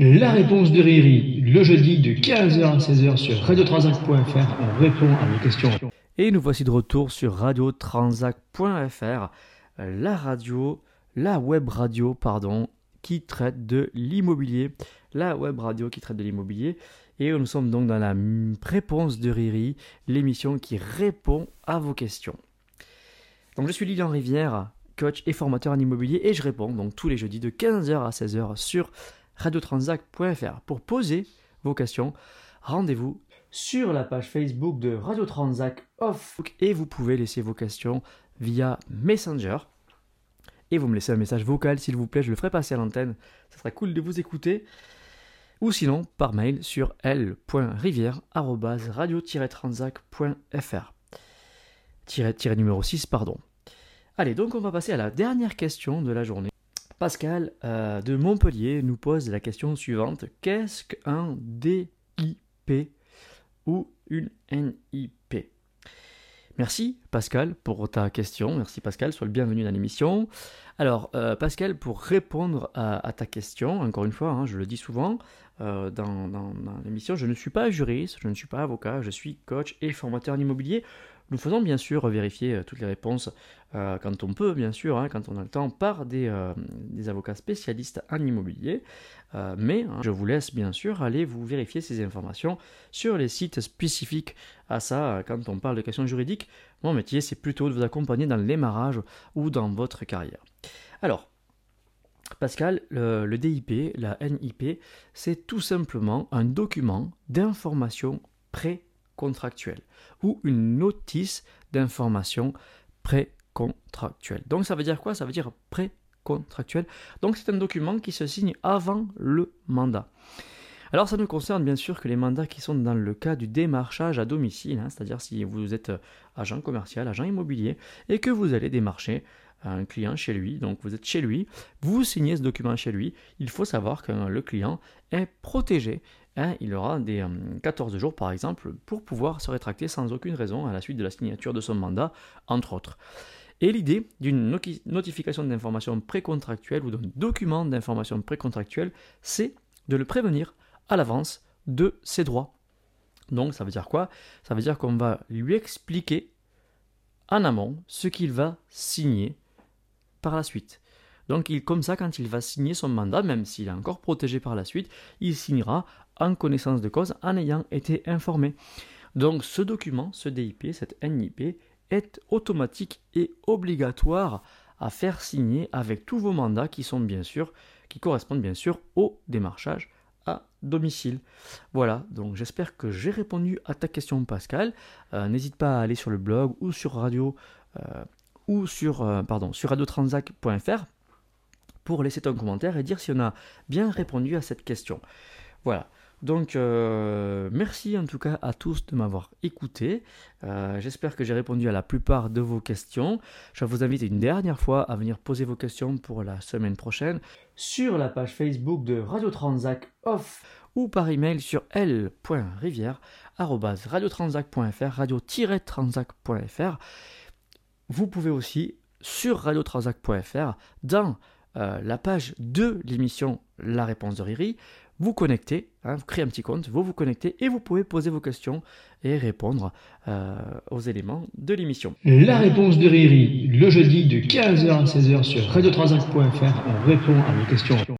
La réponse de Riri, le jeudi de 15h à 16h sur radiotransac.fr, on répond à vos questions. Et nous voici de retour sur radiotransac.fr, la radio, la web radio, pardon, qui traite de l'immobilier. La web radio qui traite de l'immobilier. Et nous sommes donc dans la réponse de Riri, l'émission qui répond à vos questions. Donc je suis Lilian Rivière, coach et formateur en immobilier, et je réponds donc tous les jeudis de 15h à 16h sur radiotransac.fr. Pour poser vos questions, rendez-vous sur la page Facebook de Radio Transac Off et vous pouvez laisser vos questions via Messenger. Et vous me laissez un message vocal s'il vous plaît, je le ferai passer à l'antenne. Ça serait cool de vous écouter. Ou sinon par mail sur l.rivière.radio-transac.fr. Tiré, numéro 6, pardon. Allez, donc on va passer à la dernière question de la journée. Pascal euh, de Montpellier nous pose la question suivante. Qu'est-ce qu'un DIP ou une NIP Merci Pascal pour ta question. Merci Pascal, sois le bienvenu dans l'émission. Alors euh, Pascal, pour répondre à, ta question, encore une fois, hein, je le dis souvent euh, dans, l'émission, je ne suis pas juriste, je ne suis pas avocat, je suis coach et formateur en immobilier. Nous faisons bien sûr vérifier euh, toutes les réponses euh, quand on peut, bien sûr, hein, quand on a le temps, par des, euh, avocats spécialistes en immobilier. mais hein, je vous laisse bien sûr aller vous vérifier ces informations sur les sites spécifiques à ça. Quand on parle de questions juridiques, mon métier c'est plutôt de vous accompagner dans l'émarrage ou dans votre carrière. Alors, Pascal, le, DIP, la NIP, c'est tout simplement un document d'information pré contractuelle ou une notice d'information précontractuelle. Donc ça veut dire quoi? Ça veut dire précontractuel. Donc c'est un document qui se signe avant le mandat. Alors ça ne concerne bien sûr que les mandats qui sont dans le cas du démarchage à domicile, hein, c'est-à-dire si vous êtes agent commercial, agent immobilier, et que vous allez démarcher un client chez lui, donc vous êtes chez lui, vous signez ce document chez lui, il faut savoir que le client est protégé Hein, il aura des 14 euh, jours par exemple pour pouvoir se rétracter sans aucune raison à la suite de la signature de son mandat, entre autres. Et l'idée d'une notification d'information précontractuelle ou d'un document d'information précontractuelle, c'est de le prévenir à l'avance de ses droits. Donc ça veut dire quoi? Ça veut dire qu'on va lui expliquer en amont ce qu'il va signer par la suite. Donc il, comme ça, quand il va signer son mandat, même s'il est encore protégé par la suite, il signera en connaissance de cause en ayant été informé. Donc ce document, ce DIP, cette NIP, est automatique et obligatoire à faire signer avec tous vos mandats qui sont bien sûr, qui correspondent bien sûr au démarchage domicile. Voilà, donc j'espère que j'ai répondu à ta question Pascal. Euh, n'hésite pas à aller sur le blog ou sur radio euh, ou sur euh, pardon sur radiotransac.fr pour laisser ton commentaire et dire si on a bien répondu à cette question. Voilà. Donc, euh, merci en tout cas à tous de m'avoir écouté. Euh, j'espère que j'ai répondu à la plupart de vos questions. Je vous invite une dernière fois à venir poser vos questions pour la semaine prochaine sur la page Facebook de Radio Transac Off ou par email sur l.rivière.radiotransac.fr, radio-transac.fr. Vous pouvez aussi sur radiotransac.fr dans euh, la page de l'émission La réponse de Riri vous connectez, hein, vous créez un petit compte, vous vous connectez et vous pouvez poser vos questions et répondre euh, aux éléments de l'émission. La réponse de Riri, le jeudi de 15h à 16h sur radio on répond à vos questions.